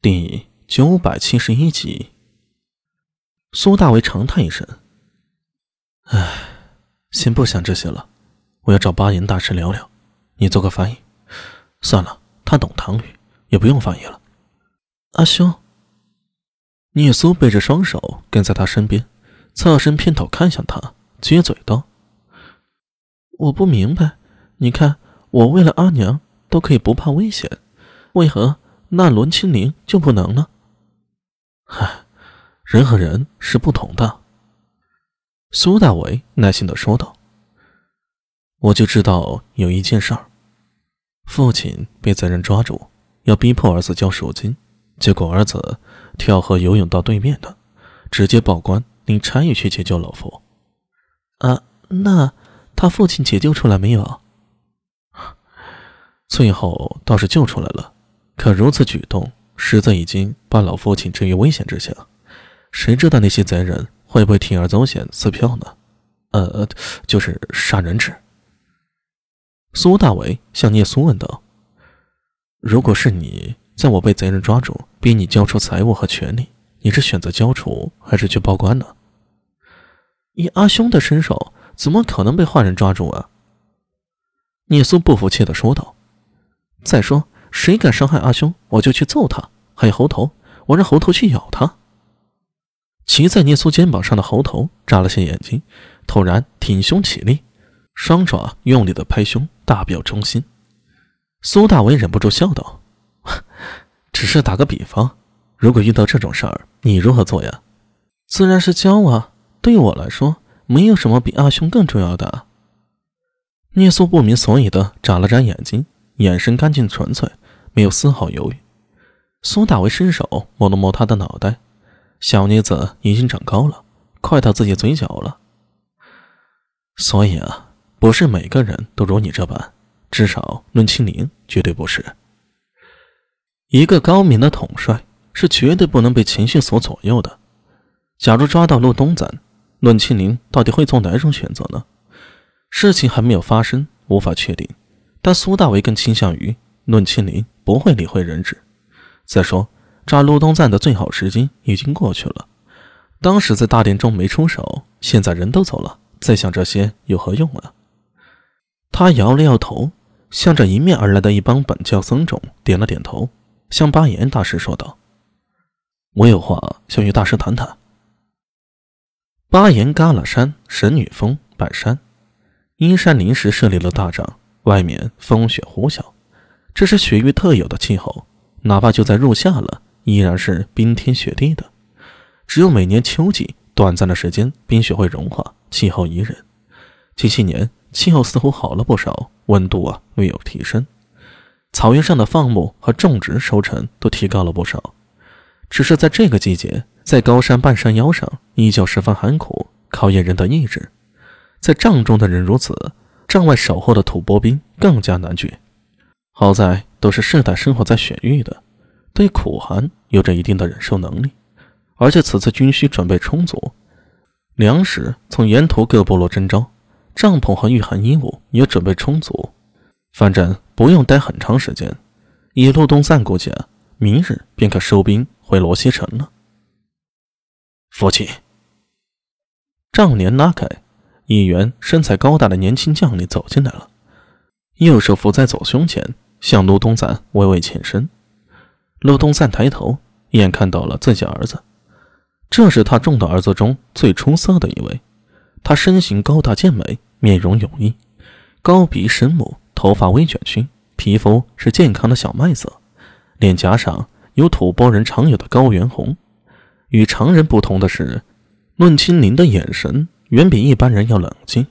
第九百七十一集，苏大为长叹一声：“唉，先不想这些了，我要找巴言大师聊聊。你做个翻译。算了，他懂唐语，也不用翻译了。”阿兄，聂苏背着双手跟在他身边，侧身偏头看向他，撅嘴道：“我不明白，你看我为了阿娘都可以不怕危险，为何？”那伦清灵就不能呢？唉，人和人是不同的。苏大为耐心的说道：“我就知道有一件事儿，父亲被贼人抓住，要逼迫儿子交赎金，结果儿子跳河游泳到对面的，直接报官，令差役去解救老夫。啊，那他父亲解救出来没有？最后倒是救出来了。”可如此举动，实在已经把老父亲置于危险之下。谁知道那些贼人会不会铤而走险撕票呢？呃，就是杀人质。苏大伟向聂苏问道：“如果是你，在我被贼人抓住，逼你交出财物和权利，你是选择交出，还是去报官呢？”以阿兄的身手，怎么可能被坏人抓住啊？聂苏不服气的说道：“再说。”谁敢伤害阿兄，我就去揍他。还有猴头，我让猴头去咬他。骑在聂苏肩膀上的猴头眨了下眼睛，突然挺胸起立，双爪用力的拍胸，大表忠心。苏大伟忍不住笑道：“ 只是打个比方，如果遇到这种事儿，你如何做呀？”“自然是教啊！对我来说，没有什么比阿兄更重要的。”聂苏不明所以的眨了眨眼睛。眼神干净纯粹，没有丝毫犹豫。苏大为伸手摸了摸她的脑袋，小妮子已经长高了，快到自己嘴角了。所以啊，不是每个人都如你这般，至少论清灵绝对不是。一个高明的统帅是绝对不能被情绪所左右的。假如抓到陆东赞，论清灵到底会做哪种选择呢？事情还没有发生，无法确定。但苏大为更倾向于论清林不会理会人质。再说，抓陆东赞的最好时机已经过去了。当时在大殿中没出手，现在人都走了，再想这些有何用啊？他摇了摇头，向着迎面而来的一帮本教僧众点了点头，向巴颜大师说道：“我有话想与大师谈谈。”巴颜嘎拉山神女峰半山，阴山临时设立了大帐。外面风雪呼啸，这是雪域特有的气候，哪怕就在入夏了，依然是冰天雪地的。只有每年秋季短暂的时间，冰雪会融化，气候宜人。近些年气候似乎好了不少，温度啊略有提升，草原上的放牧和种植收成都提高了不少。只是在这个季节，在高山半山腰上，依旧十分寒苦，考验人的意志。在帐中的人如此。帐外守候的吐蕃兵更加难拒，好在都是世代生活在雪域的，对苦寒有着一定的忍受能力，而且此次军需准备充足，粮食从沿途各部落征召，帐篷和御寒衣物也准备充足，反正不用待很长时间。以陆东散过去，明日便可收兵回罗西城了。父亲，帐帘拉开。一员身材高大的年轻将领走进来了，右手扶在左胸前，向陆东赞微微欠身。陆东赞抬头，一眼看到了自己儿子，这是他众的儿子中最出色的一位。他身形高大健美，面容黝毅，高鼻深目，头发微卷曲，皮肤是健康的小麦色，脸颊上有吐蕃人常有的高原红。与常人不同的是，论清林的眼神。远比一般人要冷静，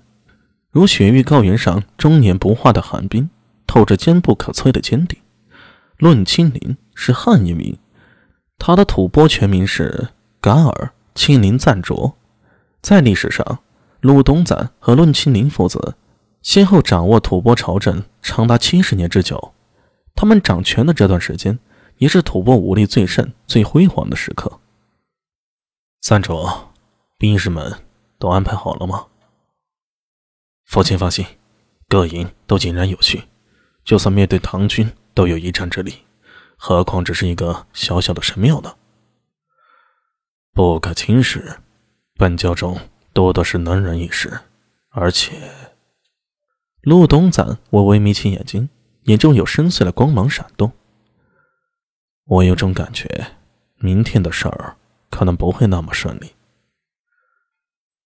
如雪域高原上终年不化的寒冰，透着坚不可摧的坚定。论清林是汉一名，他的吐蕃全名是噶尔清林赞卓。在历史上，鲁东赞和论清林父子先后掌握吐蕃朝政长达七十年之久。他们掌权的这段时间，也是吐蕃武力最盛、最辉煌的时刻。赞卓，兵士们。都安排好了吗？父亲放心，各营都井然有序，就算面对唐军，都有一战之力。何况只是一个小小的神庙呢？不可轻视，本教中多的是能人异士，而且……陆东赞微微眯起眼睛，眼中有深邃的光芒闪动。我有种感觉，明天的事儿可能不会那么顺利。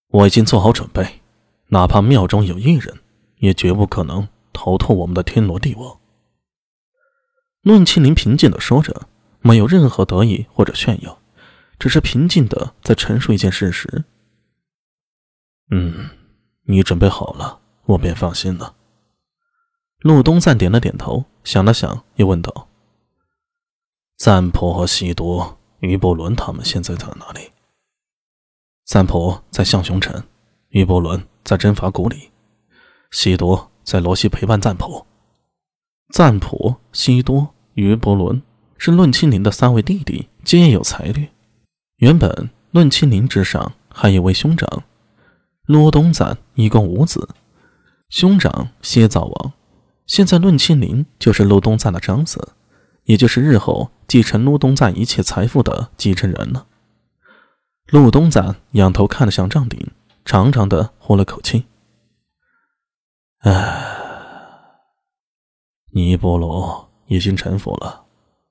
我已经做好准备，哪怕庙中有一人，也绝不可能逃脱我们的天罗地网。论庆林平静的说着，没有任何得意或者炫耀，只是平静的在陈述一件事实。嗯，你准备好了，我便放心了。陆东赞点了点头，想了想，又问道：“赞婆和西毒、于伯伦他们现在在哪里？”赞婆在象雄城，于伯伦在真法谷里，西毒在罗西陪伴赞普。赞普、西多、于伯伦是论亲林的三位弟弟，皆有才略。原本论亲林之上还有位兄长，骆东赞一共五子，兄长蝎灶王，现在论亲林就是骆东赞的长子，也就是日后继承骆东赞一切财富的继承人了。陆东赞仰头看了向帐顶，长长的呼了口气：“唉，尼波罗已经臣服了，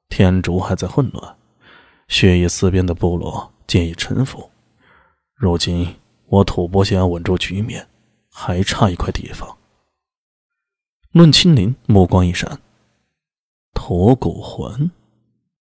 天竺还在混乱，血液四边的部落皆已臣服。如今我吐蕃想要稳住局面，还差一块地方。”论青林目光一闪：“驼骨魂。”